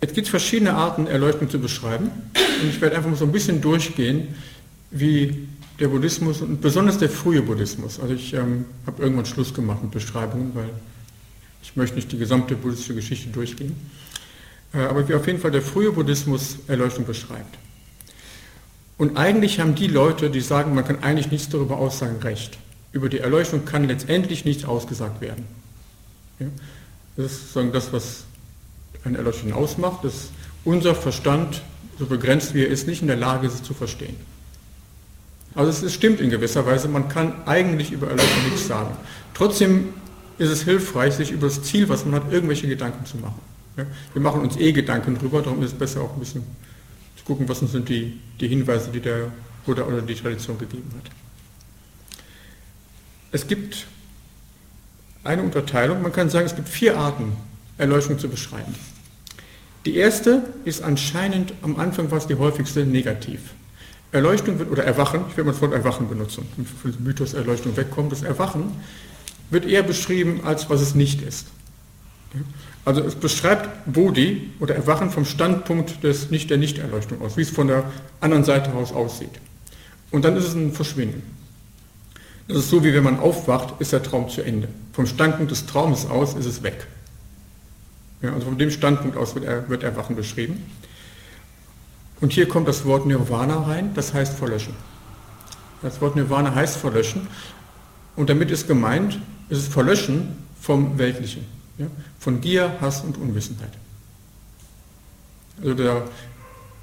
Es gibt verschiedene Arten, Erleuchtung zu beschreiben. Und ich werde einfach mal so ein bisschen durchgehen, wie der Buddhismus und besonders der frühe Buddhismus. Also ich ähm, habe irgendwann Schluss gemacht mit Beschreibungen, weil ich möchte nicht die gesamte buddhistische Geschichte durchgehen. Äh, aber wie auf jeden Fall der frühe Buddhismus Erleuchtung beschreibt. Und eigentlich haben die Leute, die sagen, man kann eigentlich nichts darüber aussagen, recht. Über die Erleuchtung kann letztendlich nichts ausgesagt werden. Ja? Das ist sozusagen das, was eine Erleuchtung ausmacht, dass unser Verstand, so begrenzt wie er ist, nicht in der Lage ist, es zu verstehen. Also es, es stimmt in gewisser Weise, man kann eigentlich über Erleuchtung nichts sagen. Trotzdem ist es hilfreich, sich über das Ziel, was man hat, irgendwelche Gedanken zu machen. Ja? Wir machen uns eh Gedanken drüber, darum ist es besser auch ein bisschen zu gucken, was sind die, die Hinweise, die der Buddha oder die Tradition gegeben hat. Es gibt eine Unterteilung, man kann sagen, es gibt vier Arten, Erleuchtung zu beschreiben. Die erste ist anscheinend, am Anfang es die häufigste, negativ. Erleuchtung wird, oder Erwachen, ich werde mal das Wort Erwachen benutzen, für den Mythos Erleuchtung wegkommt, das Erwachen wird eher beschrieben, als was es nicht ist. Also es beschreibt Bodhi oder Erwachen vom Standpunkt des nicht der Nichterleuchtung aus, wie es von der anderen Seite aus aussieht. Und dann ist es ein Verschwinden. Das ist so, wie wenn man aufwacht, ist der Traum zu Ende. Vom Standpunkt des Traumes aus ist es weg. Ja, also von dem Standpunkt aus wird, er, wird Erwachen beschrieben. Und hier kommt das Wort Nirvana rein, das heißt verlöschen. Das Wort Nirvana heißt verlöschen. Und damit ist gemeint, ist es Verlöschen vom Weltlichen. Ja, von Gier, Hass und Unwissenheit. Also der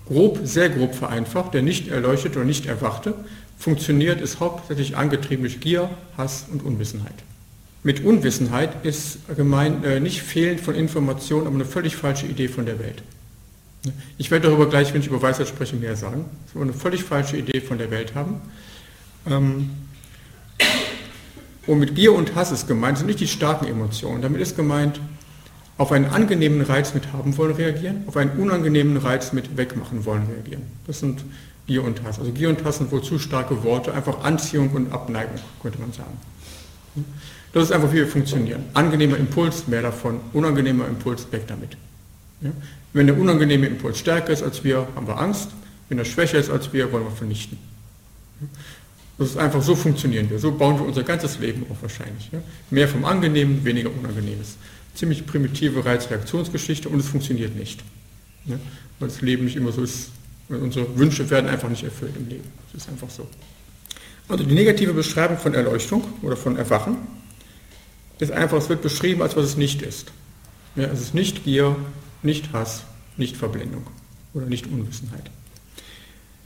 grob, sehr grob vereinfacht, der nicht erleuchtete oder nicht erwachte, funktioniert, ist hauptsächlich angetrieben durch Gier, Hass und Unwissenheit. Mit Unwissenheit ist gemeint äh, nicht Fehlen von Informationen, aber eine völlig falsche Idee von der Welt. Ich werde darüber gleich, wenn ich über Weisheit spreche, mehr sagen. Wir eine völlig falsche Idee von der Welt haben. Ähm, und mit Gier und Hass ist gemeint, sind nicht die starken Emotionen. Damit ist gemeint, auf einen angenehmen Reiz mit haben wollen reagieren, auf einen unangenehmen Reiz mit wegmachen wollen reagieren. Das sind Gier und Hass. Also Gier und Hass sind wohl zu starke Worte, einfach Anziehung und Abneigung, könnte man sagen. Das ist einfach, wie wir funktionieren. Angenehmer Impuls, mehr davon. Unangenehmer Impuls, weg damit. Ja? Wenn der unangenehme Impuls stärker ist als wir, haben wir Angst. Wenn er schwächer ist als wir, wollen wir vernichten. Das ist einfach, so funktionieren wir. So bauen wir unser ganzes Leben auf wahrscheinlich. Ja? Mehr vom Angenehmen, weniger Unangenehmes. Ziemlich primitive Reizreaktionsgeschichte und es funktioniert nicht. Weil das Leben nicht immer so ist. Unsere Wünsche werden einfach nicht erfüllt im Leben. Das ist einfach so. Also die negative Beschreibung von Erleuchtung oder von Erwachen ist einfach, es wird beschrieben, als was es nicht ist. Ja, es ist nicht Gier, nicht Hass, nicht Verblendung oder nicht Unwissenheit.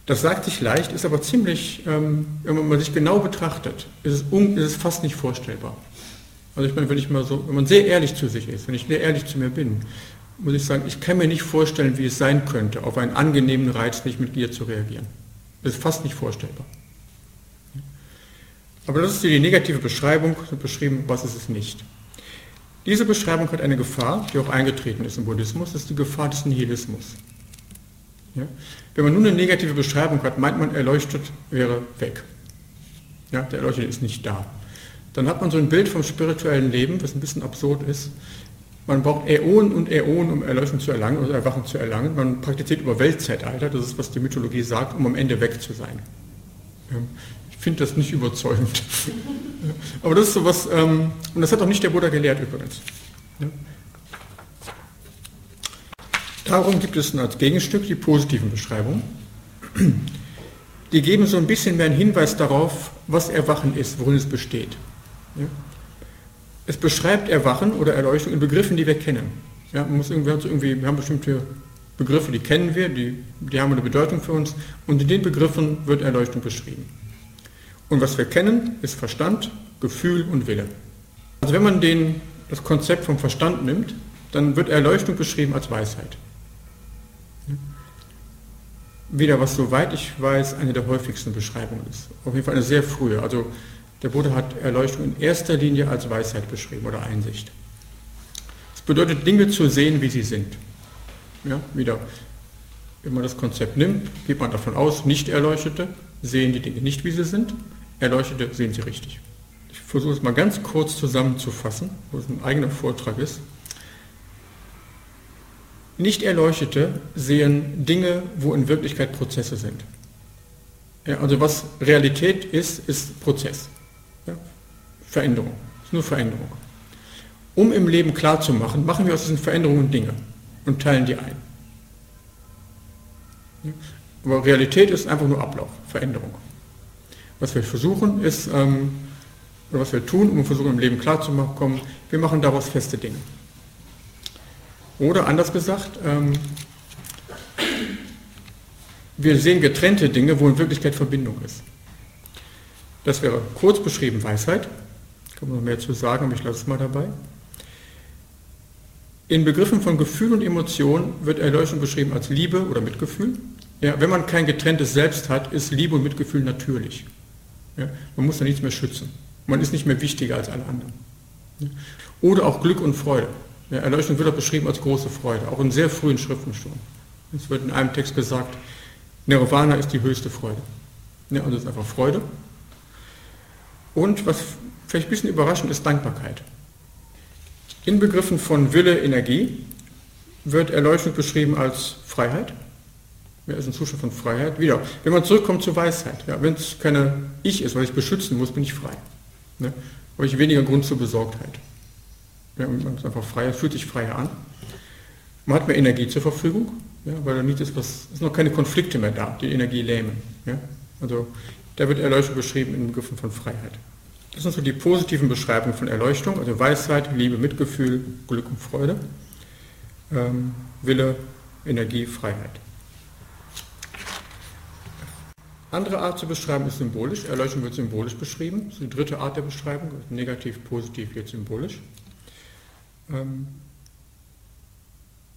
Das sagt sich leicht, ist aber ziemlich, ähm, wenn man sich genau betrachtet, ist es, um, ist es fast nicht vorstellbar. Also ich meine, wenn ich mal so, wenn man sehr ehrlich zu sich ist, wenn ich sehr ehrlich zu mir bin, muss ich sagen, ich kann mir nicht vorstellen, wie es sein könnte, auf einen angenehmen Reiz nicht mit Gier zu reagieren. Das ist fast nicht vorstellbar. Aber das ist die negative Beschreibung, beschrieben, was ist es nicht. Diese Beschreibung hat eine Gefahr, die auch eingetreten ist im Buddhismus, das ist die Gefahr des Nihilismus. Ja? Wenn man nun eine negative Beschreibung hat, meint man, erleuchtet wäre weg. Ja, der Erleuchtete ist nicht da. Dann hat man so ein Bild vom spirituellen Leben, was ein bisschen absurd ist. Man braucht Äonen und Äonen, um Erleuchtung zu erlangen oder Erwachen zu erlangen. Man praktiziert über Weltzeitalter, das ist, was die Mythologie sagt, um am Ende weg zu sein finde das nicht überzeugend. Aber das ist sowas, ähm, und das hat auch nicht der Buddha gelehrt übrigens. Darum gibt es als Gegenstück die positiven Beschreibungen. Die geben so ein bisschen mehr einen Hinweis darauf, was Erwachen ist, worin es besteht. Es beschreibt Erwachen oder Erleuchtung in Begriffen, die wir kennen. Ja, man muss irgendwie, irgendwie, wir haben bestimmte Begriffe, die kennen wir, die, die haben eine Bedeutung für uns und in den Begriffen wird Erleuchtung beschrieben. Und was wir kennen, ist Verstand, Gefühl und Wille. Also wenn man den, das Konzept vom Verstand nimmt, dann wird Erleuchtung beschrieben als Weisheit. Wieder was, soweit ich weiß, eine der häufigsten Beschreibungen ist. Auf jeden Fall eine sehr frühe. Also der Buddha hat Erleuchtung in erster Linie als Weisheit beschrieben oder Einsicht. Es bedeutet, Dinge zu sehen, wie sie sind. Ja, wieder, wenn man das Konzept nimmt, geht man davon aus, Nicht-Erleuchtete sehen die Dinge nicht, wie sie sind, Erleuchtete sehen Sie richtig. Ich versuche es mal ganz kurz zusammenzufassen, wo es ein eigener Vortrag ist. Nicht-Erleuchtete sehen Dinge, wo in Wirklichkeit Prozesse sind. Ja, also was Realität ist, ist Prozess. Ja? Veränderung. Ist nur Veränderung. Um im Leben klarzumachen, machen wir aus diesen Veränderungen Dinge und teilen die ein. Ja? Aber Realität ist einfach nur Ablauf, Veränderung. Was wir versuchen ist, ähm, oder was wir tun, um versuchen im Leben klarzukommen, wir machen daraus feste Dinge. Oder anders gesagt, ähm, wir sehen getrennte Dinge, wo in Wirklichkeit Verbindung ist. Das wäre kurz beschrieben Weisheit. Kann man noch mehr zu sagen, aber ich lasse es mal dabei. In Begriffen von Gefühl und Emotion wird Erleuchtung beschrieben als Liebe oder Mitgefühl. Ja, wenn man kein getrenntes Selbst hat, ist Liebe und Mitgefühl natürlich. Ja, man muss da nichts mehr schützen. Man ist nicht mehr wichtiger als alle anderen. Ja, oder auch Glück und Freude. Ja, Erleuchtung wird auch beschrieben als große Freude, auch in sehr frühen Schriften schon. Es wird in einem Text gesagt, Nirvana ist die höchste Freude. Ja, also es ist einfach Freude. Und was vielleicht ein bisschen überraschend ist, Dankbarkeit. In Begriffen von Wille, Energie wird Erleuchtung beschrieben als Freiheit. Ja, ist ein Zustand von Freiheit. Wieder, wenn man zurückkommt zur Weisheit, ja, wenn es keine Ich ist, was ich beschützen muss, bin ich frei. Ne? Habe ich weniger Grund zur Besorgtheit. Ja, man ist einfach freier, fühlt sich freier an. Man hat mehr Energie zur Verfügung, ja, weil da nicht ist, was, ist noch keine Konflikte mehr da, die Energie lähmen. Ja? Also da wird Erleuchtung beschrieben in Begriffen von Freiheit. Das sind so die positiven Beschreibungen von Erleuchtung, also Weisheit, Liebe, Mitgefühl, Glück und Freude, ähm, Wille, Energie, Freiheit. Andere Art zu beschreiben ist symbolisch. Erleuchtung wird symbolisch beschrieben. Das ist die dritte Art der Beschreibung, negativ, positiv, jetzt symbolisch. Ähm,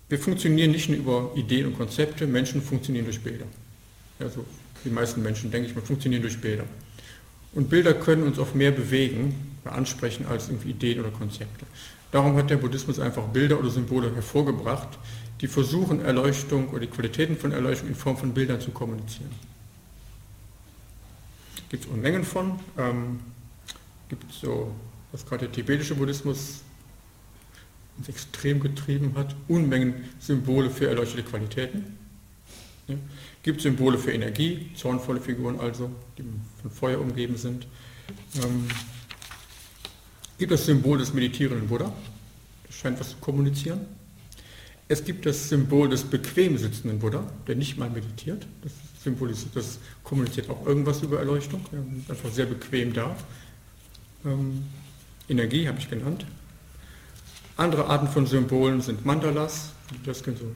wir funktionieren nicht nur über Ideen und Konzepte, Menschen funktionieren durch Bilder. Also die meisten Menschen, denke ich mal, funktionieren durch Bilder. Und Bilder können uns auf mehr bewegen, ansprechen als irgendwie Ideen oder Konzepte. Darum hat der Buddhismus einfach Bilder oder Symbole hervorgebracht, die versuchen, Erleuchtung oder die Qualitäten von Erleuchtung in Form von Bildern zu kommunizieren. Gibt es Unmengen von. Ähm, gibt so, was gerade der tibetische Buddhismus uns extrem getrieben hat, Unmengen Symbole für erleuchtete Qualitäten. Ja. Gibt Symbole für Energie, zornvolle Figuren also, die von Feuer umgeben sind. Ähm, gibt das Symbol des meditierenden Buddha, das scheint was zu kommunizieren. Es gibt das Symbol des bequem sitzenden Buddha, der nicht mal meditiert. Das symbolisiert, das kommuniziert auch irgendwas über Erleuchtung, ja, einfach sehr bequem da. Ähm, Energie habe ich genannt. Andere Arten von Symbolen sind Mandalas, das sind so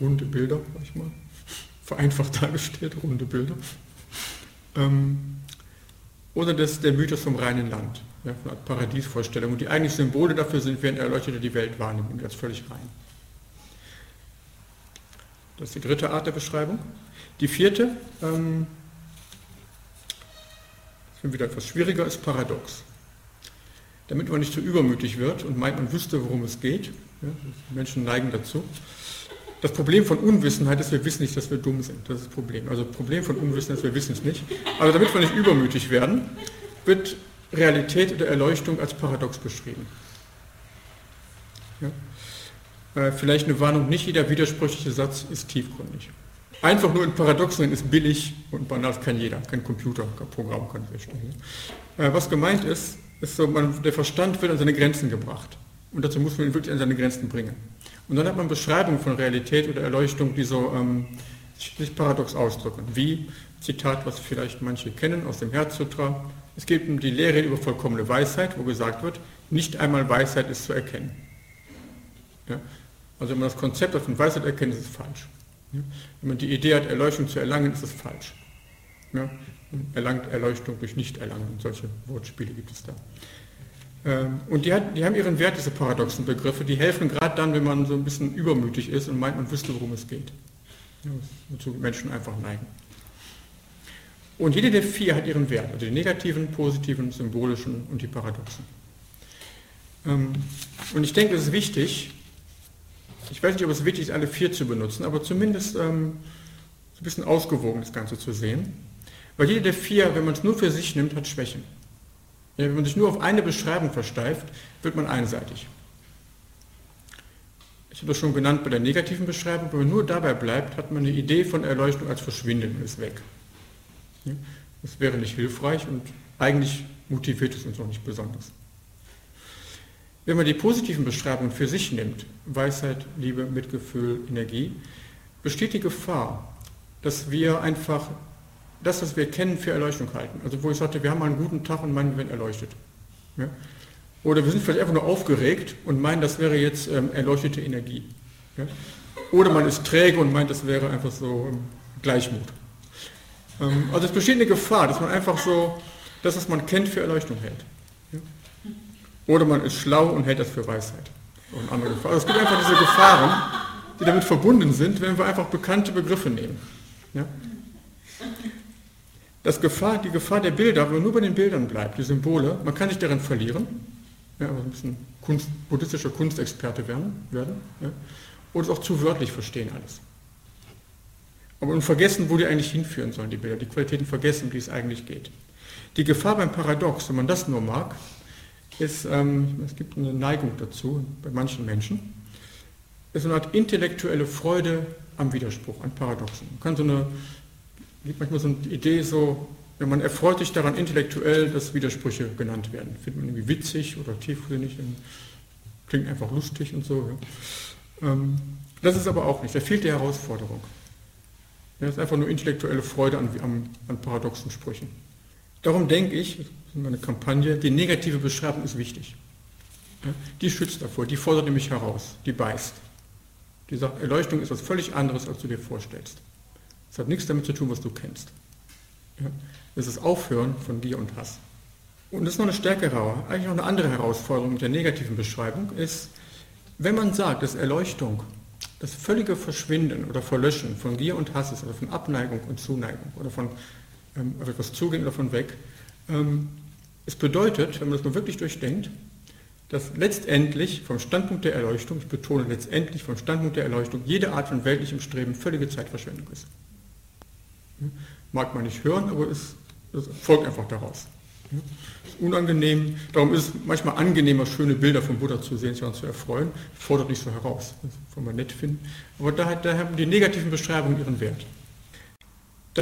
runde Bilder, manchmal, vereinfacht dargestellt, runde Bilder. Ähm, oder das, der Mythos vom reinen Land, ja, eine Art Paradiesvorstellung. Und die eigentlichen Symbole dafür sind, während Erleuchtete die Welt wahrnehmen, ganz völlig rein. Das ist die dritte Art der Beschreibung. Die vierte, ähm, das wieder etwas schwieriger, ist paradox damit man nicht zu übermütig wird und meint, man wüsste, worum es geht. Ja, Menschen neigen dazu. Das Problem von Unwissenheit ist, wir wissen nicht, dass wir dumm sind. Das ist das Problem. Also das Problem von Unwissenheit ist, wir wissen es nicht. Aber damit wir nicht übermütig werden, wird Realität oder Erleuchtung als paradox beschrieben. Ja? Äh, vielleicht eine Warnung, nicht jeder widersprüchliche Satz ist tiefgründig. Einfach nur in Paradoxen ist billig und banal kann jeder, kein Computer, kein Programm kann das erstellen. Was gemeint ist, ist so, man, der Verstand wird an seine Grenzen gebracht. Und dazu muss man ihn wirklich an seine Grenzen bringen. Und dann hat man Beschreibungen von Realität oder Erleuchtung, die so ähm, sich paradox ausdrücken. Wie, Zitat, was vielleicht manche kennen aus dem Herzsutra, es geht um die Lehre über vollkommene Weisheit, wo gesagt wird, nicht einmal Weisheit ist zu erkennen. Ja? Also wenn man das Konzept von Weisheit erkennt, ist es falsch. Wenn man die Idee hat, Erleuchtung zu erlangen, ist es falsch. Ja? erlangt Erleuchtung durch Nichterlangen. Solche Wortspiele gibt es da. Ähm, und die, hat, die, haben ihren Wert, diese paradoxen Begriffe. Die helfen gerade dann, wenn man so ein bisschen übermütig ist und meint, man wüsste, worum es geht. Ja, wozu Menschen einfach neigen. Und jede der vier hat ihren Wert, also die negativen, positiven, symbolischen und die paradoxen. Ähm, und ich denke, es ist wichtig, ich weiß nicht, ob es wichtig ist, alle vier zu benutzen, aber zumindest ähm, ein bisschen ausgewogen das Ganze zu sehen. Weil jede der vier, wenn man es nur für sich nimmt, hat Schwächen. Ja, wenn man sich nur auf eine Beschreibung versteift, wird man einseitig. ich habe das schon genannt bei der negativen Beschreibung, wenn man nur dabei bleibt, hat man eine Idee von Erleuchtung als Verschwinden und ist weg. Das wäre nicht hilfreich und eigentlich motiviert es uns auch nicht besonders. Wenn man die positiven Beschreibungen für sich nimmt, Weisheit, Liebe, Mitgefühl, Energie, besteht die Gefahr, dass wir einfach das, was wir kennen, für Erleuchtung halten. Also wo ich sagte, wir haben einen guten Tag und meinen, wir werden erleuchtet. Ja? Oder wir sind vielleicht einfach nur aufgeregt und meinen, das wäre jetzt ähm, erleuchtete Energie. Ja? Oder man ist träge und meint, das wäre einfach so ähm, Gleichmut. Ähm, also es besteht eine Gefahr, dass man einfach so das, was man kennt, für Erleuchtung hält. Oder man ist schlau und hält das für Weisheit. Und andere Gefahren. Also es gibt einfach diese Gefahren, die damit verbunden sind, wenn wir einfach bekannte Begriffe nehmen. Ja? Das Gefahr, die Gefahr der Bilder, wenn man nur bei den Bildern bleibt, die Symbole, man kann sich darin verlieren, ja, also ein bisschen Kunst, buddhistischer Kunstexperte werden, werden ja, oder es auch zu wörtlich verstehen alles. Aber und vergessen, wo die eigentlich hinführen sollen, die Bilder, die Qualitäten vergessen, um die es eigentlich geht. Die Gefahr beim Paradox, wenn man das nur mag, ist, ähm, es gibt eine Neigung dazu bei manchen Menschen, ist eine Art intellektuelle Freude am Widerspruch, an Paradoxen. Man kann so eine gibt manchmal so eine Idee, so, ja, man erfreut sich daran intellektuell, dass Widersprüche genannt werden. Findet man irgendwie witzig oder tiefsinnig, klingt einfach lustig und so. Ja. Ähm, das ist aber auch nicht, da fehlt die Herausforderung. Das ist einfach nur intellektuelle Freude an, an, paradoxen Sprüchen. Darum denke ich, meine Kampagne, die negative Beschreibung ist wichtig. Die schützt davor, die fordert nämlich heraus, die beißt. Die sagt, Erleuchtung ist was völlig anderes, als du dir vorstellst. Es hat nichts damit zu tun, was du kennst. Es ist Aufhören von Gier und Hass. Und das ist noch eine stärkere, eigentlich noch eine andere Herausforderung mit der negativen Beschreibung, ist, wenn man sagt, dass Erleuchtung das völlige Verschwinden oder Verlöschen von Gier und Hass ist, oder von Abneigung und Zuneigung, oder von ähm, etwas zugehen oder von weg, ähm, es bedeutet, wenn man das mal wirklich durchdenkt, dass letztendlich vom Standpunkt der Erleuchtung, ich betone letztendlich vom Standpunkt der Erleuchtung, jede Art von weltlichem Streben völlige Zeitverschwendung ist. Mag man nicht hören, aber es, es folgt einfach daraus. Ist unangenehm, darum ist es manchmal angenehmer, schöne Bilder vom Buddha zu sehen, sich zu erfreuen, fordert nicht so heraus, das wollen wir nett finden. Aber da, da haben die negativen Beschreibungen ihren Wert.